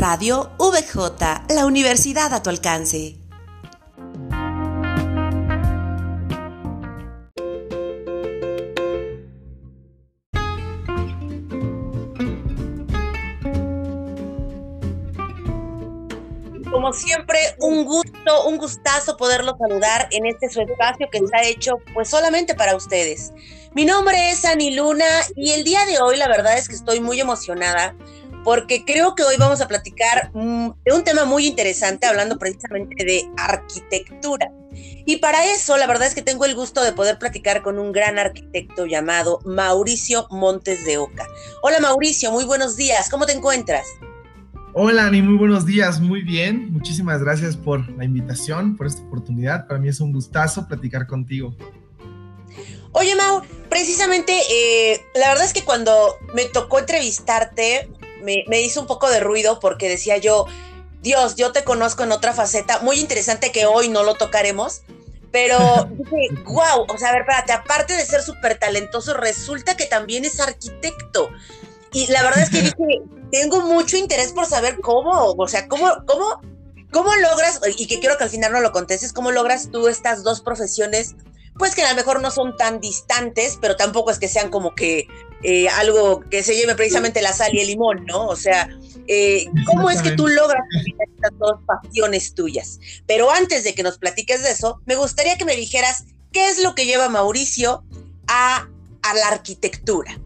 Radio VJ, la universidad a tu alcance. Como siempre, un gusto, un gustazo poderlo saludar en este su espacio que está hecho pues solamente para ustedes. Mi nombre es Ani Luna y el día de hoy la verdad es que estoy muy emocionada porque creo que hoy vamos a platicar mm, de un tema muy interesante, hablando precisamente de arquitectura. Y para eso, la verdad es que tengo el gusto de poder platicar con un gran arquitecto llamado Mauricio Montes de Oca. Hola Mauricio, muy buenos días, ¿cómo te encuentras? Hola Ani, muy buenos días, muy bien. Muchísimas gracias por la invitación, por esta oportunidad. Para mí es un gustazo platicar contigo. Oye Mau, precisamente, eh, la verdad es que cuando me tocó entrevistarte, me, hizo un poco de ruido porque decía yo, Dios, yo te conozco en otra faceta, muy interesante que hoy no lo tocaremos, pero dije, wow, o sea, a ver, espérate, aparte de ser súper talentoso, resulta que también es arquitecto. Y la verdad es que dije, tengo mucho interés por saber cómo, o sea, cómo, cómo, cómo logras, y que quiero que al final no lo contestes, cómo logras tú estas dos profesiones pues que a lo mejor no son tan distantes, pero tampoco es que sean como que eh, algo que se lleve precisamente la sal y el limón, ¿no? O sea, eh, ¿cómo es que tú logras estas dos pasiones tuyas? Pero antes de que nos platiques de eso, me gustaría que me dijeras qué es lo que lleva Mauricio a, a la arquitectura.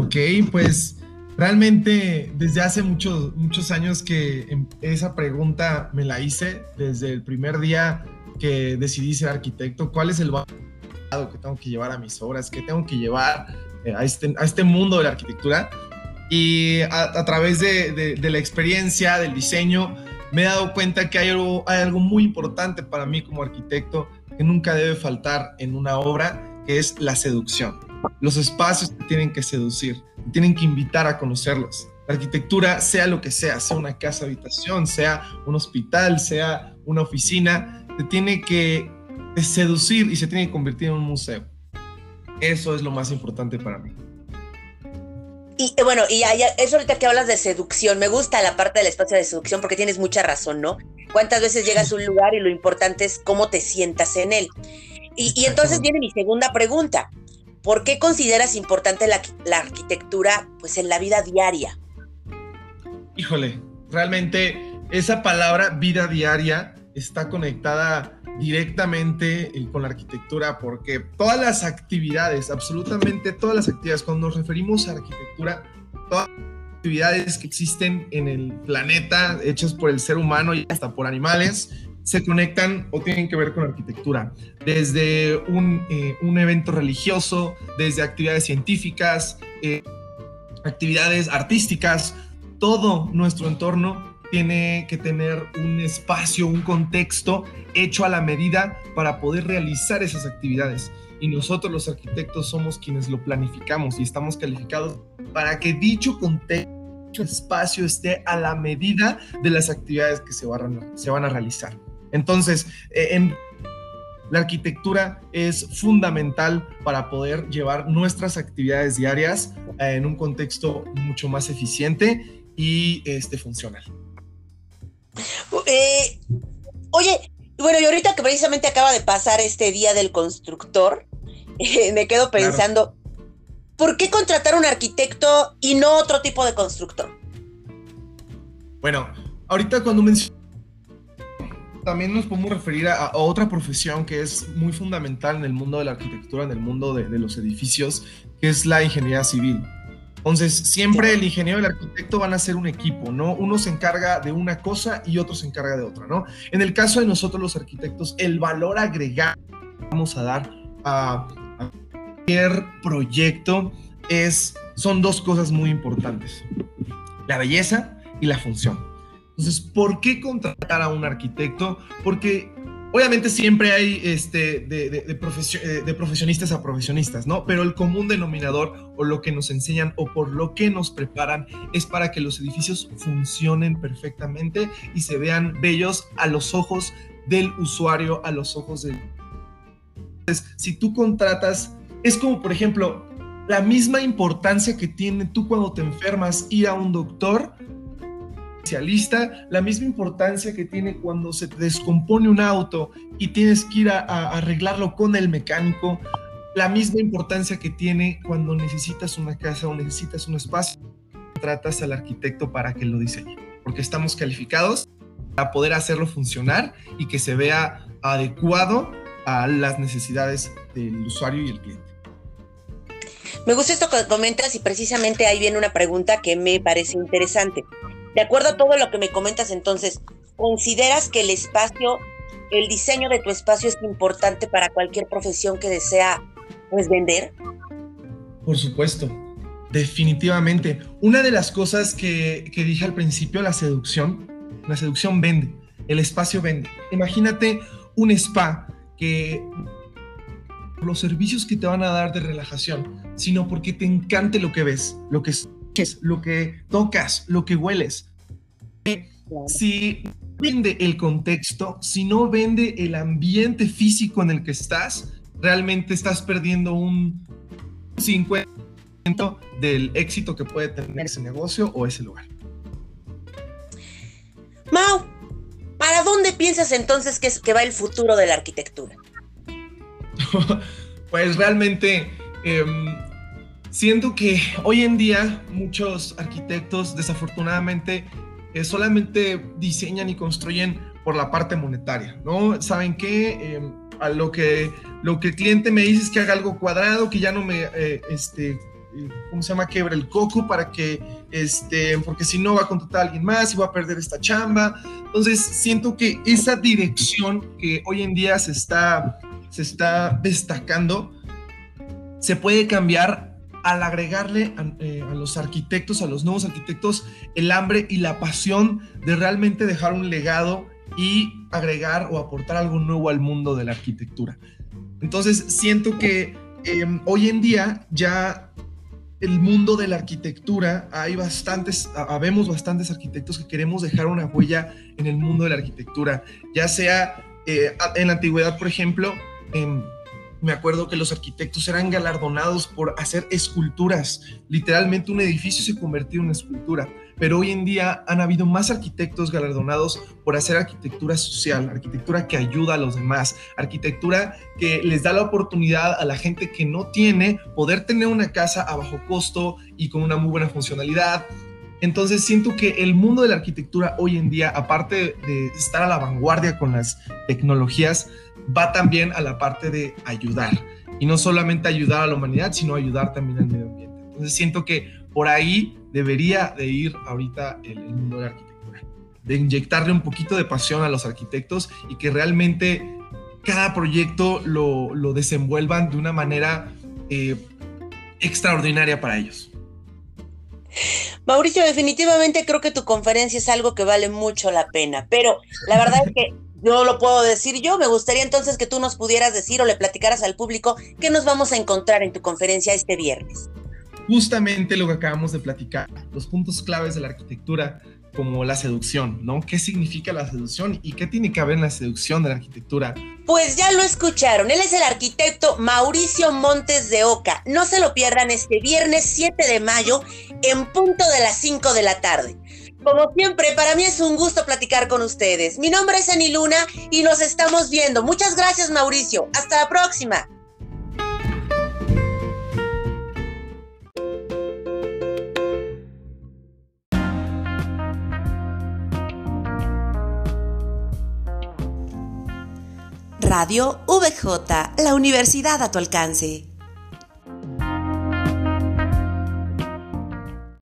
Ok, pues realmente desde hace muchos, muchos años que em, esa pregunta me la hice, desde el primer día que decidí ser arquitecto, cuál es el que tengo que llevar a mis obras, que tengo que llevar eh, a este, a este mundo de la arquitectura. Y a, través de, la experiencia, del diseño, me he dado cuenta que hay algo, muy importante para mí como arquitecto que nunca debe faltar en una obra, que es la seducción. Los espacios tienen que seducir, te tienen que invitar a conocerlos. La arquitectura, sea lo que sea, sea una casa habitación, sea un hospital, sea una oficina, te tiene que seducir y se tiene que convertir en un museo. Eso es lo más importante para mí. Y eh, bueno, y eso ahorita que hablas de seducción, me gusta la parte del espacio de seducción porque tienes mucha razón, ¿no? ¿Cuántas veces llegas a un lugar y lo importante es cómo te sientas en él? Y, entonces viene mi segunda pregunta. ¿Por qué consideras importante la, la arquitectura pues, en la vida diaria? Híjole, realmente esa palabra vida diaria está conectada directamente eh, con la arquitectura porque todas las actividades, absolutamente todas las actividades, cuando nos referimos a arquitectura, todas las actividades que existen en el planeta, hechas por el ser humano y hasta por animales, se conectan o tienen que ver con arquitectura. Desde un, eh, evento religioso, desde actividades científicas, eh, actividades artísticas, todo nuestro entorno tiene que tener un espacio, un contexto hecho a la medida para poder realizar esas actividades. Y nosotros los arquitectos somos quienes lo planificamos y estamos calificados para que dicho contexto, dicho espacio esté a la medida de las actividades que se van a, realizar. Entonces, eh, en la arquitectura es fundamental para poder llevar nuestras actividades diarias eh, en un contexto mucho más eficiente y este, funcional. Eh, oye, bueno, y ahorita que precisamente acaba de pasar este día del constructor, eh, me quedo pensando, ¿por qué contratar un arquitecto y no otro tipo de constructor? Bueno, ahorita cuando menciono también nos podemos referir a, otra profesión que es muy fundamental en el mundo de la arquitectura, en el mundo de los edificios, que es la ingeniería civil. Entonces, siempre el ingeniero y el arquitecto van a ser un equipo, ¿no? Uno se encarga de una cosa y otro se encarga de otra, ¿no? En el caso de nosotros los arquitectos, el valor agregado que vamos a dar a, cualquier proyecto es, son dos cosas muy importantes, la belleza y la función. Entonces, ¿por qué contratar a un arquitecto? Porque Obviamente siempre hay este, de, eh, de, profesionistas a profesionistas, ¿no? Pero el común denominador o lo que nos enseñan o por lo que nos preparan es para que los edificios funcionen perfectamente y se vean bellos a los ojos del usuario, a los ojos del... Entonces, si tú contratas, es como por ejemplo, la misma importancia que tiene tú cuando te enfermas ir a un doctor especialista, la misma importancia que tiene cuando se descompone un auto y tienes que ir a, a arreglarlo con el mecánico, la misma importancia que tiene cuando necesitas una casa o necesitas un espacio, tratas al arquitecto para que lo diseñe, porque estamos calificados para poder hacerlo funcionar y que se vea adecuado a las necesidades del usuario y el cliente. Me gusta esto que comentas y precisamente ahí viene una pregunta que me parece interesante. De acuerdo a todo lo que me comentas entonces, ¿consideras que el espacio, el diseño de tu espacio es importante para cualquier profesión que desea pues vender? Por supuesto, definitivamente. Una de las cosas que, que dije al principio, la seducción, la seducción vende, el espacio vende. Imagínate un spa que los servicios que te van a dar de relajación, sino porque te encante lo que ves, lo que es, lo que tocas, lo que hueles. Si vende el contexto, si no vende el ambiente físico en el que estás, realmente estás perdiendo un 50% del éxito que puede tener ese negocio o ese lugar. Mau, ¿para dónde piensas entonces que, es, que va el futuro de la arquitectura? pues realmente eh, siento que hoy en día muchos arquitectos desafortunadamente eh, solamente diseñan y construyen por la parte monetaria, ¿no? ¿Saben qué? Eh, a lo que lo que el cliente me dice es que haga algo cuadrado, que ya no me, eh, este, ¿cómo se llama? Quebre el coco para que, este, porque si no va a contratar a alguien más y va a perder esta chamba. Entonces, siento que esa dirección que hoy en día se está se está destacando, se puede cambiar al agregarle a, eh, a, los arquitectos, a los nuevos arquitectos, el hambre y la pasión de realmente dejar un legado y agregar o aportar algo nuevo al mundo de la arquitectura. Entonces, siento que eh, hoy en día ya el mundo de la arquitectura, hay bastantes, habemos bastantes arquitectos que queremos dejar una huella en el mundo de la arquitectura, ya sea eh, en la antigüedad, por ejemplo, eh, me acuerdo que los arquitectos eran galardonados por hacer esculturas. Literalmente un edificio se convertía en una escultura. Pero hoy en día han habido más arquitectos galardonados por hacer arquitectura social, arquitectura que ayuda a los demás, arquitectura que les da la oportunidad a la gente que no tiene poder tener una casa a bajo costo y con una muy buena funcionalidad. Entonces siento que el mundo de la arquitectura hoy en día, aparte de estar a la vanguardia con las tecnologías, va también a la parte de ayudar. Y no solamente ayudar a la humanidad, sino ayudar también al medio ambiente. Entonces siento que por ahí debería de ir ahorita el, el mundo de la arquitectura. De inyectarle un poquito de pasión a los arquitectos y que realmente cada proyecto lo, lo desenvuelvan de una manera eh, extraordinaria para ellos. Mauricio, definitivamente creo que tu conferencia es algo que vale mucho la pena, pero la verdad es que no lo puedo decir yo. Me gustaría entonces que tú nos pudieras decir o le platicaras al público qué nos vamos a encontrar en tu conferencia este viernes. Justamente lo que acabamos de platicar, los puntos claves de la arquitectura como la seducción, ¿no? ¿Qué significa la seducción y qué tiene que haber en la seducción de la arquitectura? Pues ya lo escucharon, él es el arquitecto Mauricio Montes de Oca. No se lo pierdan este viernes 7 de mayo en punto de las 5 de la tarde. Como siempre, para mí es un gusto platicar con ustedes. Mi nombre es Ani Luna y nos estamos viendo. Muchas gracias, Mauricio. Hasta la próxima. Radio VJ, la universidad a tu alcance.